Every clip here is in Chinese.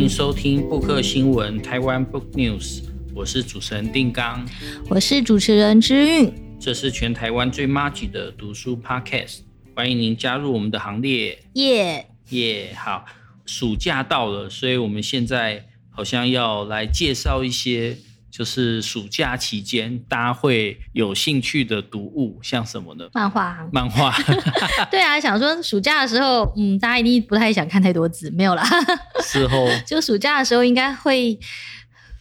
迎收听布克新闻台湾 Book News，我是主持人定刚，我是主持人之韵，这是全台湾最麻吉的读书 Podcast，欢迎您加入我们的行列，耶。耶！好，暑假到了，所以我们现在好像要来介绍一些。就是暑假期间，大家会有兴趣的读物，像什么呢？漫画。漫画。对啊，想说暑假的时候，嗯，大家一定不太想看太多字，没有啦。事后 就暑假的时候，应该会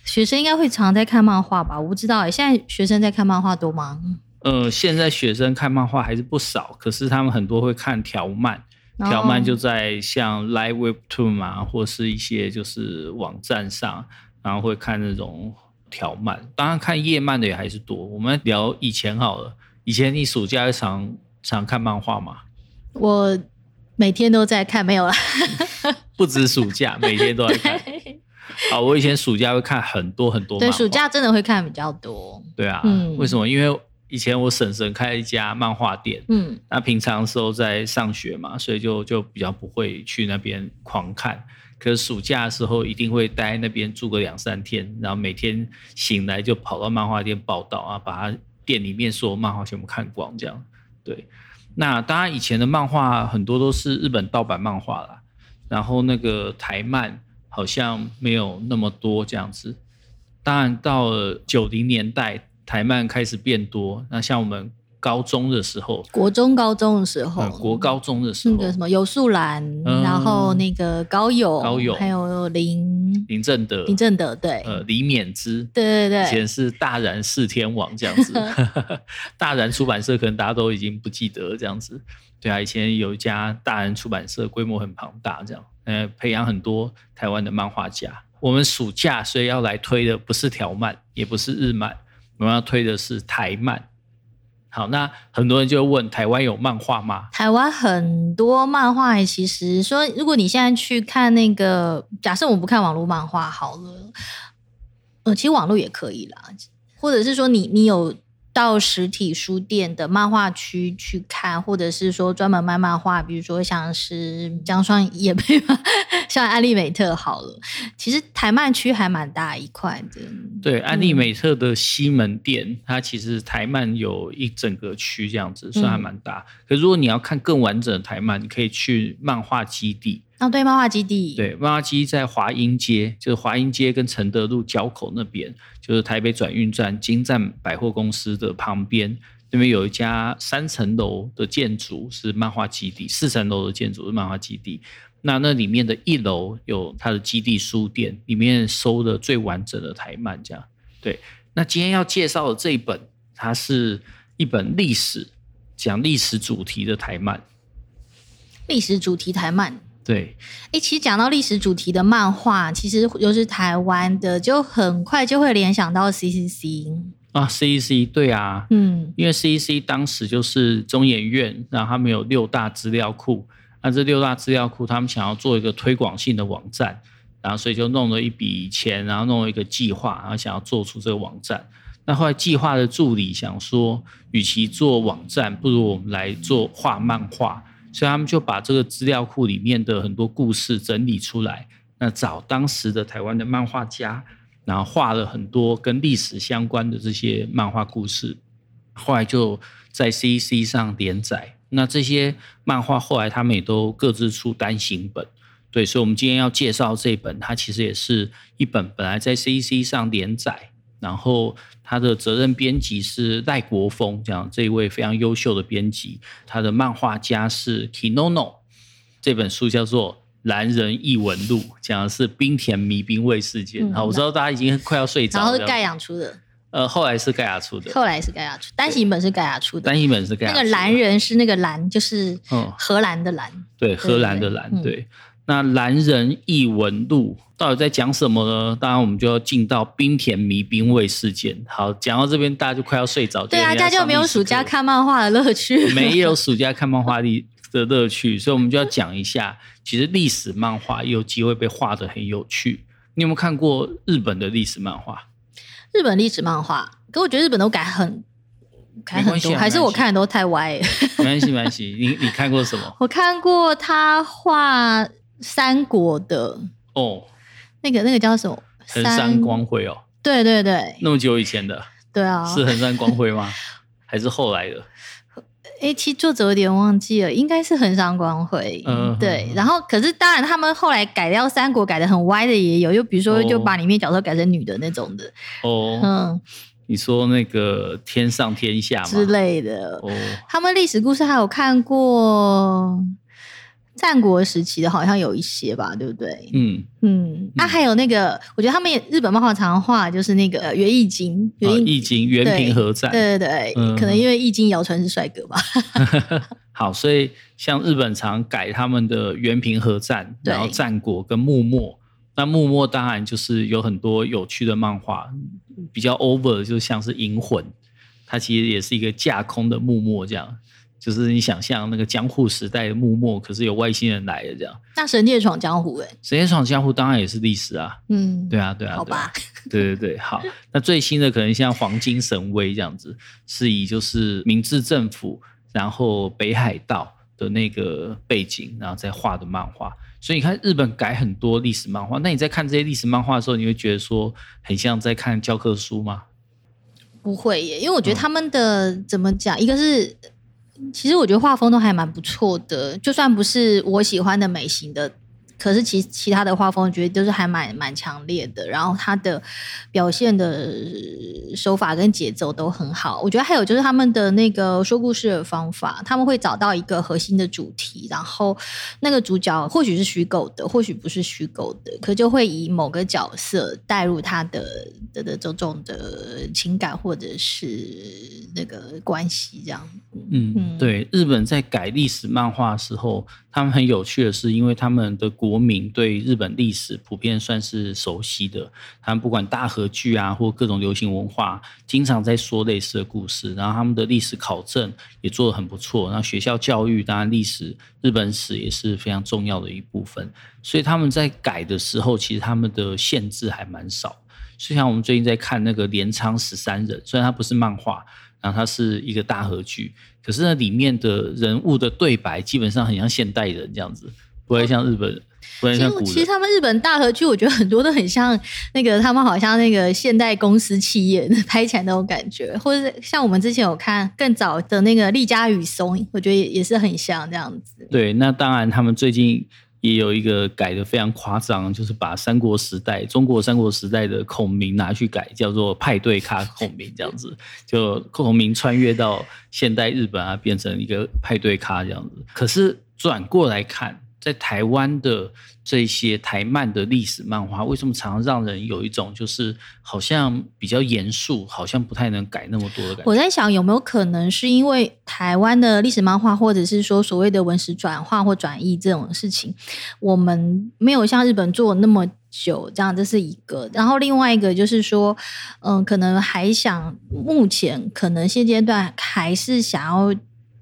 学生应该会常在看漫画吧？我不知道哎，现在学生在看漫画多吗？呃，现在学生看漫画还是不少，可是他们很多会看条漫，条漫就在像 Live Webtoon 嘛，或是一些就是网站上，然后会看那种。条漫，当然看页漫的也还是多。我们聊以前好了，以前你暑假常常看漫画吗？我每天都在看，没有啦。不止暑假，每天都在看。好，我以前暑假会看很多很多。对，暑假真的会看比较多。对啊，嗯，为什么？因为以前我婶婶开了一家漫画店，嗯，那平常的时候在上学嘛，所以就就比较不会去那边狂看。可是暑假的时候一定会待那边住个两三天，然后每天醒来就跑到漫画店报道啊，把他店里面所有漫画全部看光，这样。对，那当然以前的漫画很多都是日本盗版漫画啦，然后那个台漫好像没有那么多这样子。当然到了九零年代，台漫开始变多，那像我们。高中的时候，国中高中的时候，嗯、国高中的时候，那个什么有树兰，嗯、然后那个高友，高友，还有林。林正德，林正德，对，呃，李勉之，对对对，以前是大然四天王这样子，大然出版社可能大家都已经不记得了这样子，对啊，以前有一家大然出版社，规模很庞大，这样，呃，培养很多台湾的漫画家。我们暑假所以要来推的不是条漫，也不是日漫，我们要推的是台漫。好，那很多人就问台湾有漫画吗？台湾很多漫画，其实说，如果你现在去看那个，假设我不看网络漫画好了，呃，其实网络也可以啦，或者是说你你有。到实体书店的漫画区去看，或者是说专门卖漫画，比如说像是江川也配吗？像安利美特好了，其实台漫区还蛮大一块的。对，安利美特的西门店，嗯、它其实台漫有一整个区这样子，算还蛮大。嗯、可如果你要看更完整的台漫，你可以去漫画基地。啊，对，漫画基地，对，漫画基地在华阴街，就是华阴街跟承德路交口那边，就是台北转运站金站百货公司的旁边，那边有一家三层楼的建筑是漫画基地，四层楼的建筑是漫画基地。那那里面的一楼有它的基地书店，里面收的最完整的台漫，这样。对，那今天要介绍的这一本，它是一本历史，讲历史主题的台漫，历史主题台漫。对，哎，其实讲到历史主题的漫画，其实又是台湾的，就很快就会联想到 CCC 啊，CCC 对啊，嗯，因为 CCC 当时就是中研院，然后他们有六大资料库，那这六大资料库他们想要做一个推广性的网站，然后所以就弄了一笔钱，然后弄了一个计划，然后想要做出这个网站。那后来计划的助理想说，与其做网站，不如我们来做画漫画。所以他们就把这个资料库里面的很多故事整理出来，那找当时的台湾的漫画家，然后画了很多跟历史相关的这些漫画故事，后来就在 CCC 上连载。那这些漫画后来他们也都各自出单行本，对，所以我们今天要介绍这本，它其实也是一本本来在 CCC 上连载。然后他的责任编辑是赖国峰，这样这一位非常优秀的编辑。他的漫画家是 Kinono，这本书叫做《男人异闻录》，讲的是冰田迷兵卫事件。好、嗯，我知道大家已经快要睡着了。然后是盖亚出的，呃，后来是盖亚出的，后来是盖亚出，单行本是盖亚出的，单行本是盖亚。那个蓝人是那个蓝，就是荷兰的兰，对，荷兰的蓝，对。那《岚人异闻录》到底在讲什么呢？当然，我们就要进到冰田迷兵卫事件。好，讲到这边，大家就快要睡着。对啊，大家就没有暑假看漫画的乐趣，没有暑假看漫画的乐趣，所以我们就要讲一下，其实历史漫画有机会被画的很有趣。你有没有看过日本的历史漫画？日本历史漫画，可我觉得日本都改很改很多，还是我看的都太歪。没关系，没关系。你你看过什么？我看过他画。三国的哦，那个那个叫什么？衡山光辉哦。对对对，那么久以前的。对啊。是衡山光辉吗？还是后来的？哎，其实作者有点忘记了，应该是衡山光辉。嗯，对。然后，可是当然，他们后来改掉三国，改的很歪的也有，就比如说，就把里面角色改成女的那种的。哦。嗯。你说那个天上天下之类的。哦。他们历史故事还有看过。战国时期的好像有一些吧，对不对？嗯。嗯，那、还有那个，我觉得他们也日本漫画常常画，就是那个源义经，源义经源平和战，对对对，嗯、可能因为义经谣传是帅哥吧。好，所以像日本常改他们的原平和战，然后战国跟幕末，那幕末当然就是有很多有趣的漫画，比较 over，就像是银魂，它其实也是一个架空的幕末这样。就是你想象那个江户时代的幕末，可是有外星人来的这样。那神界闯江湖哎，神界闯江湖当然也是历史啊。嗯，对啊，对啊，好吧。对对对，好。那最新的可能像黄金神威这样子，是以就是明治政府，然后北海道的那个背景，然后再画的漫画。所以你看日本改很多历史漫画，那你在看这些历史漫画的时候，你会觉得说很像在看教科书吗？不会耶，因为我觉得他们的、嗯、怎么讲，一个是。其实我觉得画风都还蛮不错的，就算不是我喜欢的美型的。可是其其他的画风，我觉得都是还蛮蛮强烈的。然后他的表现的手法跟节奏都很好。我觉得还有就是他们的那个说故事的方法，他们会找到一个核心的主题，然后那个主角或许是虚构的，或许不是虚构的，可就会以某个角色带入他的的的种种的情感或者是那个关系这样。嗯，嗯对，日本在改历史漫画的时候。他们很有趣的是，因为他们的国国民对日本历史普遍算是熟悉的，他们不管大和剧啊，或各种流行文化，经常在说类似的故事。然后他们的历史考证也做得很不错。那学校教育当然历史、日本史也是非常重要的一部分。所以他们在改的时候，其实他们的限制还蛮少。就像我们最近在看那个《镰仓十三人》，虽然它不是漫画。然后它是一个大和剧，可是那里面的人物的对白基本上很像现代人这样子，不会像日本人，不会像。其实他们日本大和剧，我觉得很多都很像那个，他们好像那个现代公司企业 拍起来那种感觉，或者像我们之前有看更早的那个《利佳与松》，我觉得也是很像这样子。对，那当然他们最近。也有一个改的非常夸张，就是把三国时代、中国三国时代的孔明拿去改，叫做派对咖孔明这样子，就孔明穿越到现代日本啊，变成一个派对咖这样子。可是转过来看。在台湾的这些台漫的历史漫画，为什么常常让人有一种就是好像比较严肃，好像不太能改那么多的感觉？我在想，有没有可能是因为台湾的历史漫画，或者是说所谓的文史转化或转译这种事情，我们没有像日本做那么久，这样这是一个。然后另外一个就是说，嗯，可能还想目前可能现阶段还是想要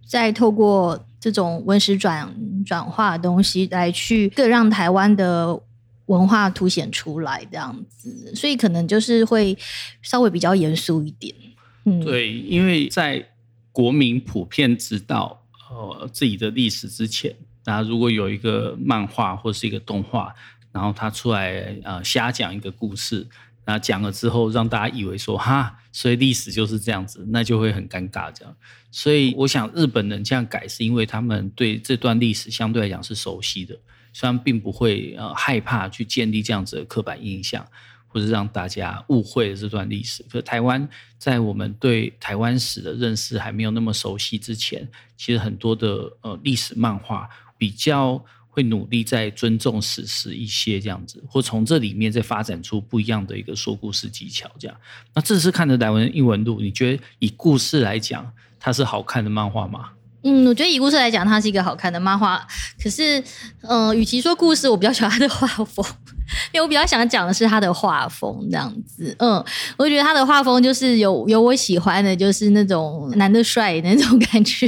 再透过。这种文史转转化的东西，来去更让台湾的文化凸显出来，这样子，所以可能就是会稍微比较严肃一点。嗯，对，因为在国民普遍知道呃自己的历史之前，那如果有一个漫画或是一个动画，然后他出来呃瞎讲一个故事。那讲了之后，让大家以为说哈，所以历史就是这样子，那就会很尴尬这样。所以我想日本人这样改，是因为他们对这段历史相对来讲是熟悉的，虽然并不会呃害怕去建立这样子的刻板印象，或者让大家误会了这段历史。可台湾在我们对台湾史的认识还没有那么熟悉之前，其实很多的呃历史漫画比较。会努力在尊重史实一些这样子，或从这里面再发展出不一样的一个说故事技巧。这样，那这次看的莱文异闻录，你觉得以故事来讲，它是好看的漫画吗？嗯，我觉得以故事来讲，它是一个好看的漫画。可是，嗯、呃，与其说故事，我比较喜欢它的画风，因为我比较想讲的是它的画风这样子。嗯，我觉得它的画风就是有有我喜欢的，就是那种男的帅那种感觉，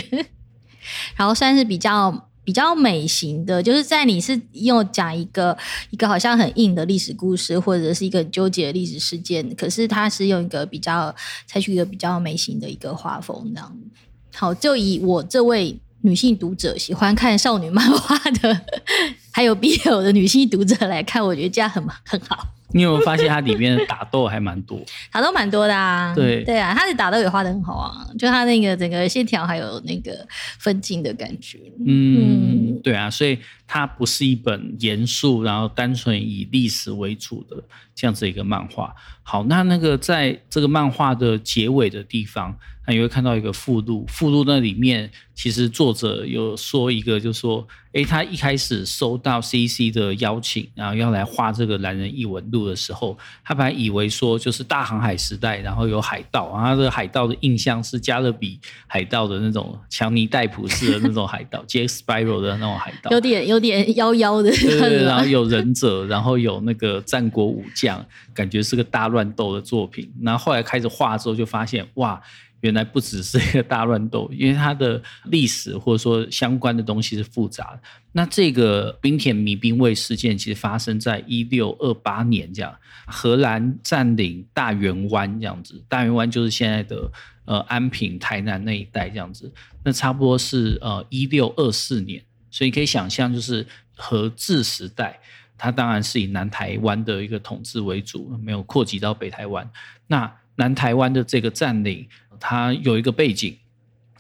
然后算是比较。比较美型的，就是在你是用讲一个一个好像很硬的历史故事，或者是一个纠结的历史事件，可是它是用一个比较采取一个比较美型的一个画风，这样。好，就以我这位女性读者喜欢看少女漫画的，还有 BL 的女性读者来看，我觉得这样很很好。你有没有发现它里面的打斗还蛮多？打斗蛮多的啊。对对啊，它的打斗也画的很好啊，就它那个整个线条还有那个分镜的感觉。嗯，嗯对啊，所以它不是一本严肃，然后单纯以历史为主的这样子一个漫画。好，那那个在这个漫画的结尾的地方。那你会看到一个附录，附录那里面其实作者有说一个，就是说，诶，他一开始收到 CC 的邀请，然后要来画这个《男人异闻录》的时候，他本来以为说就是大航海时代，然后有海盗，然后他这个海盗的印象是加勒比海盗的那种强尼戴普式的那种海盗 j a c Sparrow 的那种海盗，有点有点妖妖的，对对对，然后有忍者，然后有那个战国武将，感觉是个大乱斗的作品。然后后来开始画之后，就发现哇。原来不只是一个大乱斗，因为它的历史或者说相关的东西是复杂的。那这个冰田迷兵卫事件其实发生在一六二八年，这样荷兰占领大圆湾这样子，大圆湾就是现在的呃安平、台南那一带这样子。那差不多是呃一六二四年，所以可以想象，就是和治时代，它当然是以南台湾的一个统治为主，没有扩及到北台湾。那南台湾的这个占领。它有一个背景，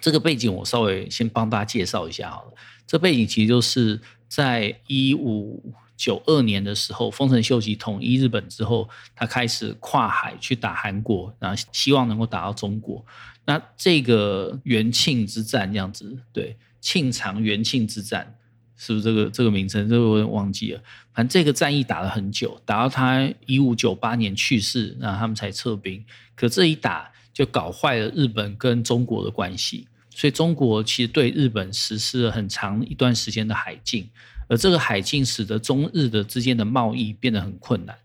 这个背景我稍微先帮大家介绍一下好了。这背景其实就是在一五九二年的时候，丰臣秀吉统一日本之后，他开始跨海去打韩国，然后希望能够打到中国。那这个元庆之战这样子，对，庆长元庆之战是不是这个这个名称？这个我忘记了。反正这个战役打了很久，打到他一五九八年去世，然后他们才撤兵。可这一打，就搞坏了日本跟中国的关系，所以中国其实对日本实施了很长一段时间的海禁，而这个海禁使得中日的之间的贸易变得很困难。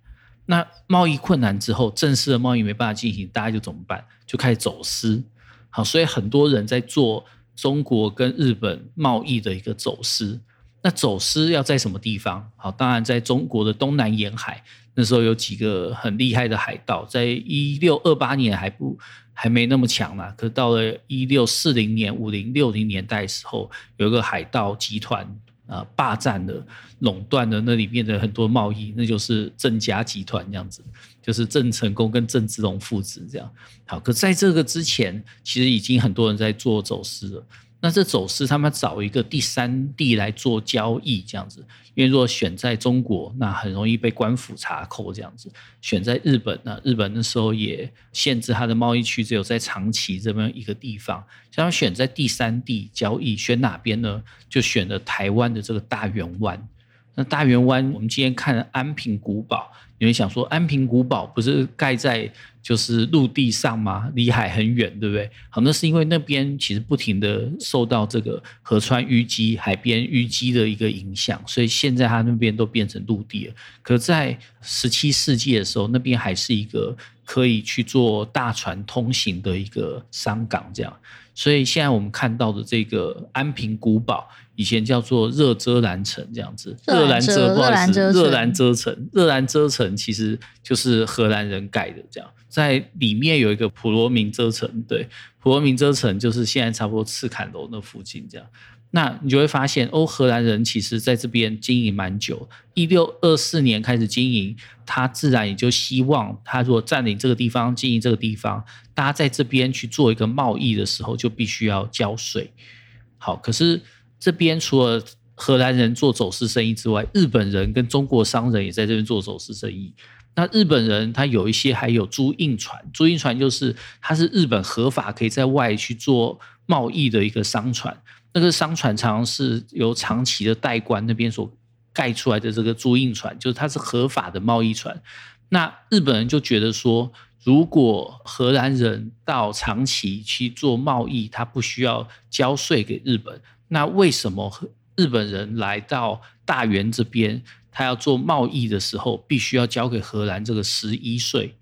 那贸易困难之后，正式的贸易没办法进行，大家就怎么办？就开始走私。好，所以很多人在做中国跟日本贸易的一个走私。那走私要在什么地方？好，当然在中国的东南沿海。那时候有几个很厉害的海盗，在一六二八年还不还没那么强啦，可到了一六四零年、五零六零年代的时候，有一个海盗集团啊、霸占了、垄断了那里面的很多贸易，那就是郑家集团这样子，就是郑成功跟郑芝龙父子这样。好，可在这个之前，其实已经很多人在做走私了。那这走私，他们找一个第三地来做交易，这样子。因为如果选在中国，那很容易被官府查扣，这样子。选在日本，那日本那时候也限制它的贸易区，只有在长崎这么一个地方。想要选在第三地交易，选哪边呢？就选了台湾的这个大圆湾。那大园湾，我们今天看安平古堡，你会想说，安平古堡不是盖在就是陆地上吗？离海很远，对不对？好，那是因为那边其实不停的受到这个河川淤积、海边淤积的一个影响，所以现在它那边都变成陆地了。可在十七世纪的时候，那边还是一个可以去做大船通行的一个商港，这样。所以现在我们看到的这个安平古堡，以前叫做热遮兰城这样子。热兰遮，不好意思，热兰遮城，热兰遮城其实就是荷兰人盖的这样。在里面有一个普罗民遮城，对，普罗民遮城就是现在差不多赤坎楼那附近这样。那你就会发现，哦，荷兰人其实在这边经营蛮久，一六二四年开始经营，他自然也就希望，他如果占领这个地方，经营这个地方，大家在这边去做一个贸易的时候，就必须要交税。好，可是这边除了荷兰人做走私生意之外，日本人跟中国商人也在这边做走私生意。那日本人他有一些还有租印船，租印船就是他是日本合法可以在外去做贸易的一个商船。那个商船常常是由长崎的代官那边所盖出来的这个租印船，就是它是合法的贸易船。那日本人就觉得说，如果荷兰人到长崎去做贸易，他不需要交税给日本，那为什么日本人来到大原这边，他要做贸易的时候，必须要交给荷兰这个十一税？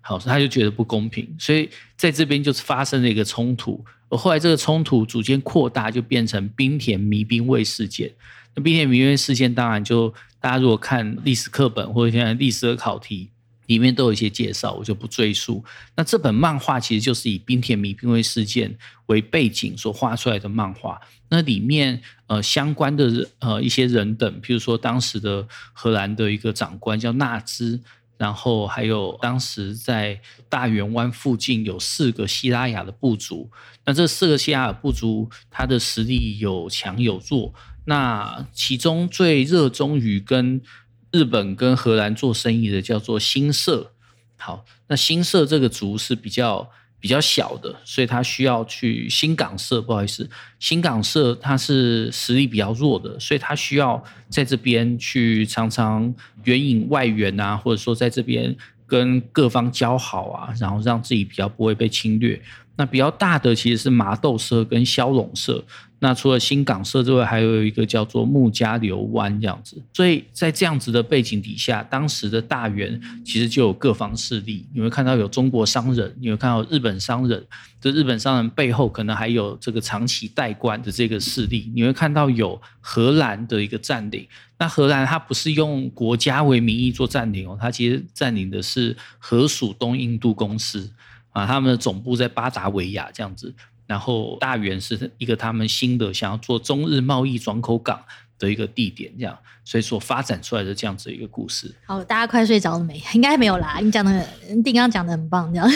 好，他就觉得不公平，所以在这边就是发生了一个冲突。后来这个冲突逐渐扩大，就变成冰田迷兵卫事件。那滨田迷兵卫事件当然就大家如果看历史课本或者现在历史的考题，里面都有一些介绍，我就不赘述。那这本漫画其实就是以冰田迷兵卫事件为背景所画出来的漫画。那里面呃相关的呃一些人等，譬如说当时的荷兰的一个长官叫纳兹，然后还有当时在大圆湾附近有四个西拉雅的部族。那这四个西拉雅部族，它的实力有强有弱。那其中最热衷于跟日本跟荷兰做生意的叫做新社，好，那新社这个族是比较比较小的，所以他需要去新港社，不好意思，新港社它是实力比较弱的，所以他需要在这边去常常援引外援啊，或者说在这边跟各方交好啊，然后让自己比较不会被侵略。那比较大的其实是麻豆社跟骁龙社。那除了新港社之外，还有一个叫做木加流湾这样子。所以在这样子的背景底下，当时的大园其实就有各方势力。你会看到有中国商人，你会看到日本商人。这日本商人背后可能还有这个长期代官的这个势力。你会看到有荷兰的一个占领。那荷兰它不是用国家为名义做占领哦，它其实占领的是荷属东印度公司。啊，他们的总部在巴达维亚这样子，然后大园是一个他们新的想要做中日贸易转口港的一个地点，这样，所以所发展出来的这样子一个故事。好，大家快睡着了没？应该没有啦，你讲的，你刚刚讲的很棒，这样。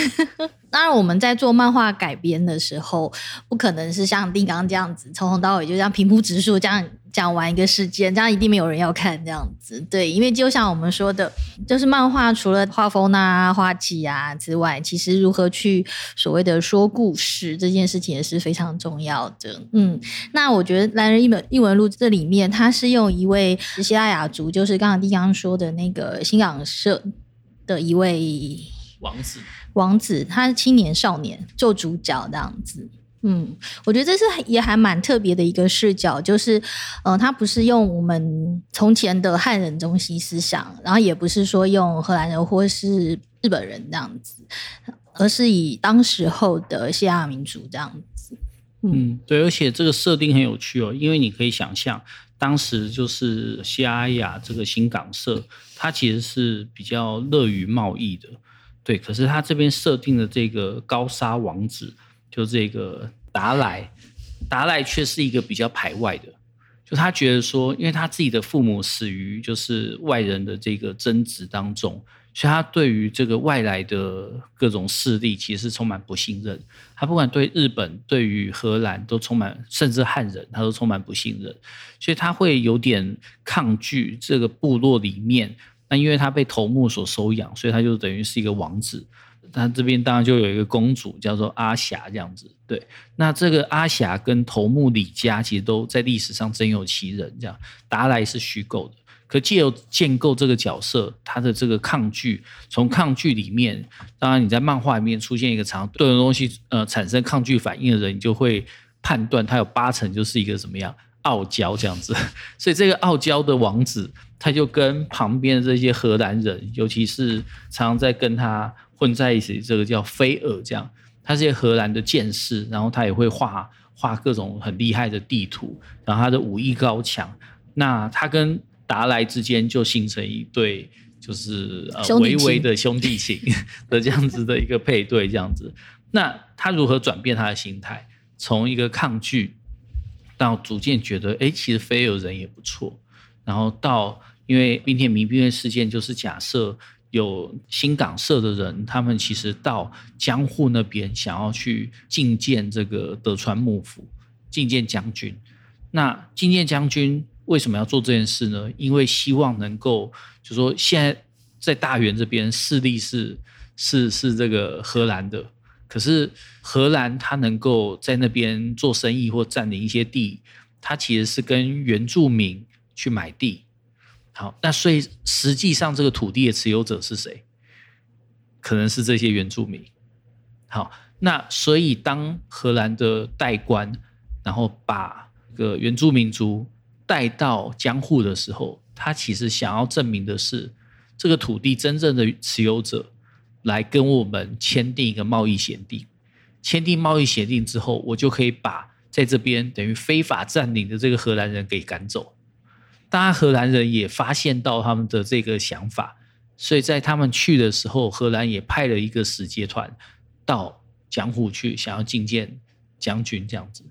当然，我们在做漫画改编的时候，不可能是像丁刚这样子从头到尾就这样平铺直述这样。讲完一个事件，这样一定没有人要看这样子，对，因为就像我们说的，就是漫画除了画风啊、画技啊之外，其实如何去所谓的说故事这件事情也是非常重要的。嗯，那我觉得《男人异闻异闻录》这里面，他是用一位西拉雅族，就是刚刚丁刚说的那个新港社的一位王子，王子，他是青年少年做主角这样子。嗯，我觉得这是也还蛮特别的一个视角，就是，呃，他不是用我们从前的汉人中心思想，然后也不是说用荷兰人或是日本人这样子，而是以当时候的西亚民族这样子。嗯，对，而且这个设定很有趣哦，因为你可以想象，当时就是西拉雅这个新港社，它其实是比较乐于贸易的，对，可是他这边设定的这个高沙王子。就这个达莱，达莱却是一个比较排外的，就他觉得说，因为他自己的父母死于就是外人的这个争执当中，所以他对于这个外来的各种势力其实是充满不信任。他不管对日本、对于荷兰都充满，甚至汉人，他都充满不信任，所以他会有点抗拒这个部落里面。那因为他被头目所收养，所以他就等于是一个王子。他这边当然就有一个公主叫做阿霞这样子，对。那这个阿霞跟头目李家其实都在历史上真有其人，这样。达莱是虚构的，可借由建构这个角色，他的这个抗拒，从抗拒里面，当然你在漫画里面出现一个常对的东西呃产生抗拒反应的人，你就会判断他有八成就是一个怎么样傲娇这样子。所以这个傲娇的王子，他就跟旁边的这些荷兰人，尤其是常常在跟他。混在一起，这个叫菲尔，这样，他是一个荷兰的剑士，然后他也会画画各种很厉害的地图，然后他的武艺高强，那他跟达莱之间就形成一对，就是呃微微的兄弟情 的这样子的一个配对，这样子。那他如何转变他的心态，从一个抗拒到逐渐觉得，哎，其实菲尔人也不错，然后到因为滨田弥兵卫事件就是假设。有新港社的人，他们其实到江户那边想要去觐见这个德川幕府，觐见将军。那觐见将军为什么要做这件事呢？因为希望能够，就说现在在大园这边势力是是是这个荷兰的，可是荷兰他能够在那边做生意或占领一些地，他其实是跟原住民去买地。好，那所以实际上这个土地的持有者是谁？可能是这些原住民。好，那所以当荷兰的代官，然后把个原住民族带到江户的时候，他其实想要证明的是，这个土地真正的持有者来跟我们签订一个贸易协定。签订贸易协定之后，我就可以把在这边等于非法占领的这个荷兰人给赶走。当然，荷兰人也发现到他们的这个想法，所以在他们去的时候，荷兰也派了一个使节团到江户去，想要觐见将军这样子。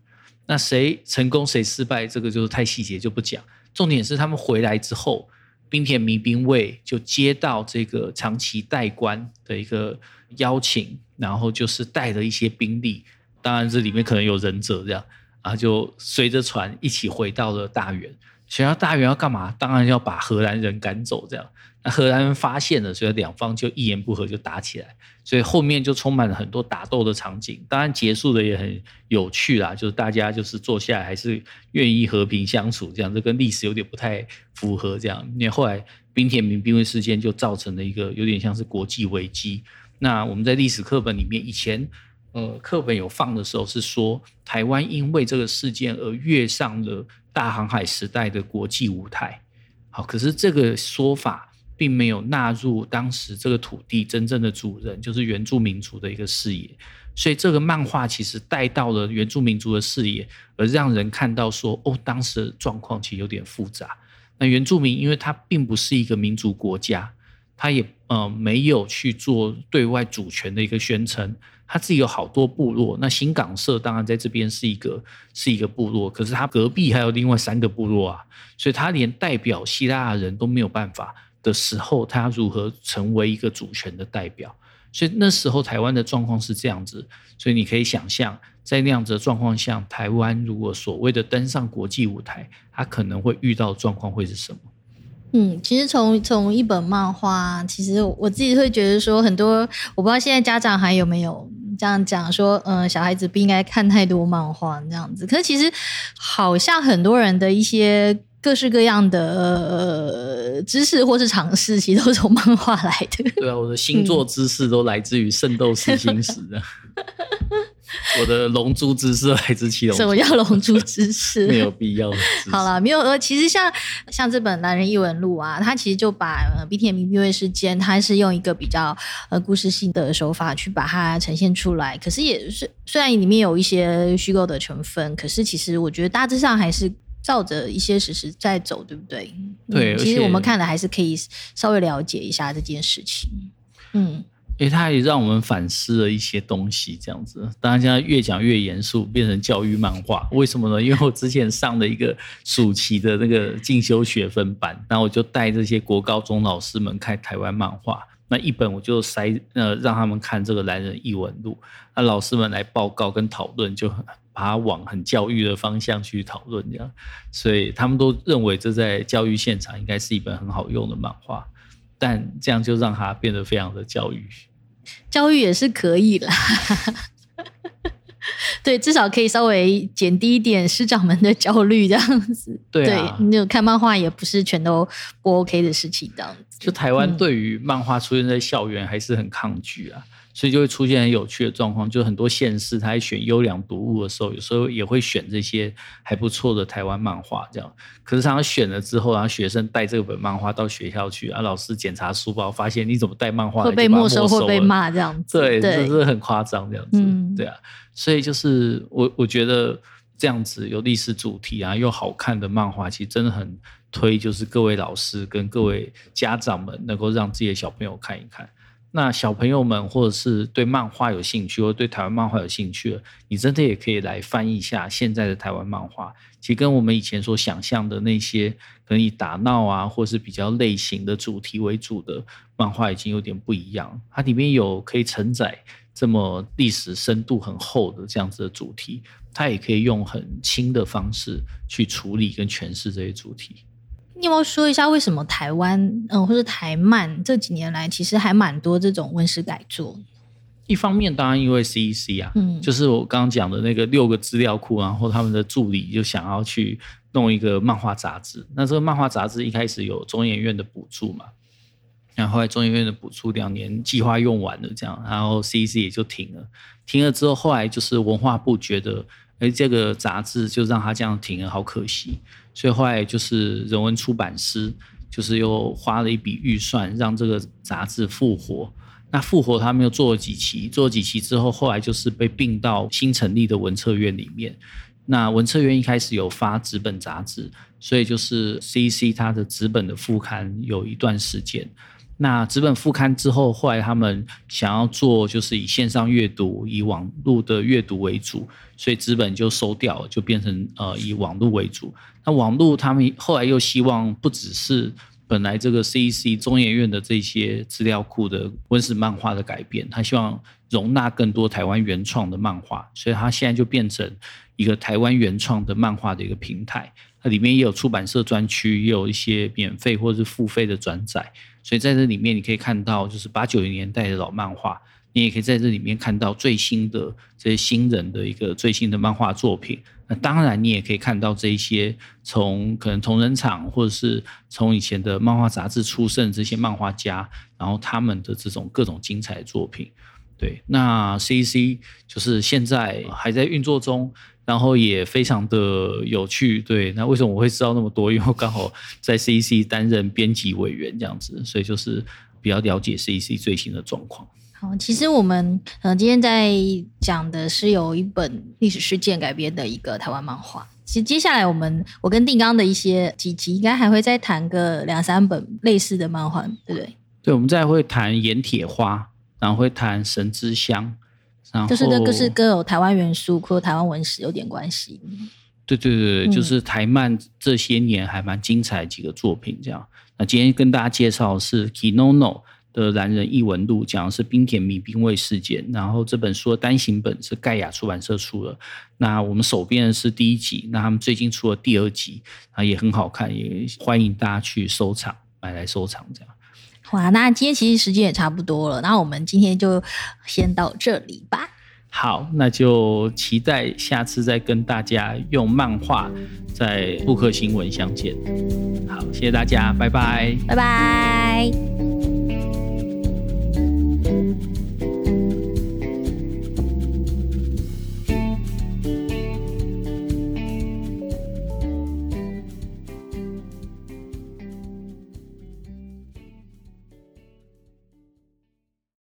那谁成功谁失败，这个就是太细节就不讲。重点是他们回来之后，冰田民兵卫就接到这个长期代官的一个邀请，然后就是带着一些兵力，当然这里面可能有忍者这样，啊，就随着船一起回到了大原。想要大员要干嘛？当然要把荷兰人赶走这样。那荷兰人发现了，所以两方就一言不合就打起来，所以后面就充满了很多打斗的场景。当然结束的也很有趣啦，就是大家就是坐下来还是愿意和平相处，这样这跟历史有点不太符合。这样，因为后来滨田弥兵卫事件就造成了一个有点像是国际危机。那我们在历史课本里面以前呃课本有放的时候是说，台湾因为这个事件而跃上了大航海时代的国际舞台。好，可是这个说法。并没有纳入当时这个土地真正的主人，就是原住民族的一个视野，所以这个漫画其实带到了原住民族的视野，而让人看到说，哦，当时的状况其实有点复杂。那原住民，因为他并不是一个民族国家，他也呃没有去做对外主权的一个宣称，他自己有好多部落。那新港社当然在这边是一个是一个部落，可是他隔壁还有另外三个部落啊，所以他连代表希腊人都没有办法。的时候，他如何成为一个主权的代表？所以那时候台湾的状况是这样子，所以你可以想象，在那样子的状况下，台湾如果所谓的登上国际舞台，他可能会遇到状况会是什么？嗯，其实从从一本漫画，其实我自己会觉得说，很多我不知道现在家长还有没有这样讲说，嗯、呃，小孩子不应该看太多漫画这样子。可是其实好像很多人的一些。各式各样的呃知识或是常识，其实都是从漫画来的。对啊，我的星座知识都来自于《圣斗士星矢》的。我的龙珠知识来自七龙珠。什么叫龙珠知识？没有必要。好了，没有呃，其实像像这本《男人异闻录》啊，它其实就把呃滨田弥兵卫事件，它是用一个比较呃故事性的手法去把它呈现出来。可是也是虽然里面有一些虚构的成分，可是其实我觉得大致上还是。照着一些事实在走，对不对？对、嗯，其实我们看的还是可以稍微了解一下这件事情。嗯，诶，它也让我们反思了一些东西，这样子。当然，现在越讲越严肃，变成教育漫画。为什么呢？因为我之前上了一个暑期的那个进修学分班，然后我就带这些国高中老师们看台湾漫画。那一本我就塞呃，让他们看这个《男人异闻录》，那老师们来报告跟讨论就。把它往很教育的方向去讨论，这样，所以他们都认为这在教育现场应该是一本很好用的漫画，但这样就让他变得非常的教育。教育也是可以啦，对，至少可以稍微减低一点师长们的焦虑，这样子。对啊，对，你有看漫画也不是全都不 OK 的事情，这样子。就台湾对于漫画出现在校园还是很抗拒啊。所以就会出现很有趣的状况，就很多县市他在选优良读物的时候，有时候也会选这些还不错的台湾漫画这样。可是他选了之后，然后学生带这本漫画到学校去，啊，老师检查书包，发现你怎么带漫画来，会被没收，会被骂这样子。对，这是很夸张这样子。嗯，对啊。所以就是我我觉得这样子有历史主题啊又好看的漫画，其实真的很推，就是各位老师跟各位家长们能够让自己的小朋友看一看。那小朋友们，或者是对漫画有兴趣，或对台湾漫画有兴趣，你真的也可以来翻译一下现在的台湾漫画。其实跟我们以前所想象的那些可能以打闹啊，或是比较类型的主题为主的漫画，已经有点不一样。它里面有可以承载这么历史深度很厚的这样子的主题，它也可以用很轻的方式去处理跟诠释这些主题。你有没有说一下为什么台湾，嗯，或者台漫这几年来其实还蛮多这种温室改作？一方面当然因为 CEC 啊，嗯，就是我刚刚讲的那个六个资料库，然后他们的助理就想要去弄一个漫画杂志。那这个漫画杂志一开始有中研院的补助嘛，然后后来中研院的补助两年计划用完了，这样，然后 CEC 也就停了。停了之后，后来就是文化部觉得，哎，这个杂志就让它这样停了，好可惜。所以后来就是人文出版师，就是又花了一笔预算让这个杂志复活。那复活他们又做了几期，做了几期之后，后来就是被并到新成立的文策院里面。那文策院一开始有发纸本杂志，所以就是 CC 它的纸本的副刊有一段时间。那纸本复刊之后，后来他们想要做就是以线上阅读、以网络的阅读为主，所以纸本就收掉了，就变成呃以网络为主。那网络他们后来又希望不只是本来这个 CEC 中研院的这些资料库的温室漫画的改变，他希望容纳更多台湾原创的漫画，所以他现在就变成一个台湾原创的漫画的一个平台。它里面也有出版社专区，也有一些免费或者是付费的转载。所以在这里面，你可以看到就是八九零年代的老漫画，你也可以在这里面看到最新的这些新人的一个最新的漫画作品。那当然，你也可以看到这一些从可能同人场或者是从以前的漫画杂志出身这些漫画家，然后他们的这种各种精彩的作品。对，那 CC 就是现在还在运作中。然后也非常的有趣，对。那为什么我会知道那么多？因为我刚好在 CEC 担任编辑委员这样子，所以就是比较了解 CEC 最新的状况。好，其实我们呃今天在讲的是有一本历史事件改编的一个台湾漫画。其实接下来我们我跟定刚的一些几集应该还会再谈个两三本类似的漫画，对不对？对，我们再会谈《盐铁花》，然后会谈《神之乡》。就是那个是跟有台湾元素或台湾文史有点关系。对对对，就是台漫这些年还蛮精彩的几个作品这样。那今天跟大家介绍的是 Kinono 的《男人异闻录》，讲的是冰田米兵卫事件。然后这本书的单行本是盖亚出版社出的。那我们手边的是第一集，那他们最近出了第二集啊，也很好看，也欢迎大家去收藏，买来收藏这样。哇，那今天其实时间也差不多了，那我们今天就先到这里吧。好，那就期待下次再跟大家用漫画在布克新闻相见。好，谢谢大家，拜拜，拜拜。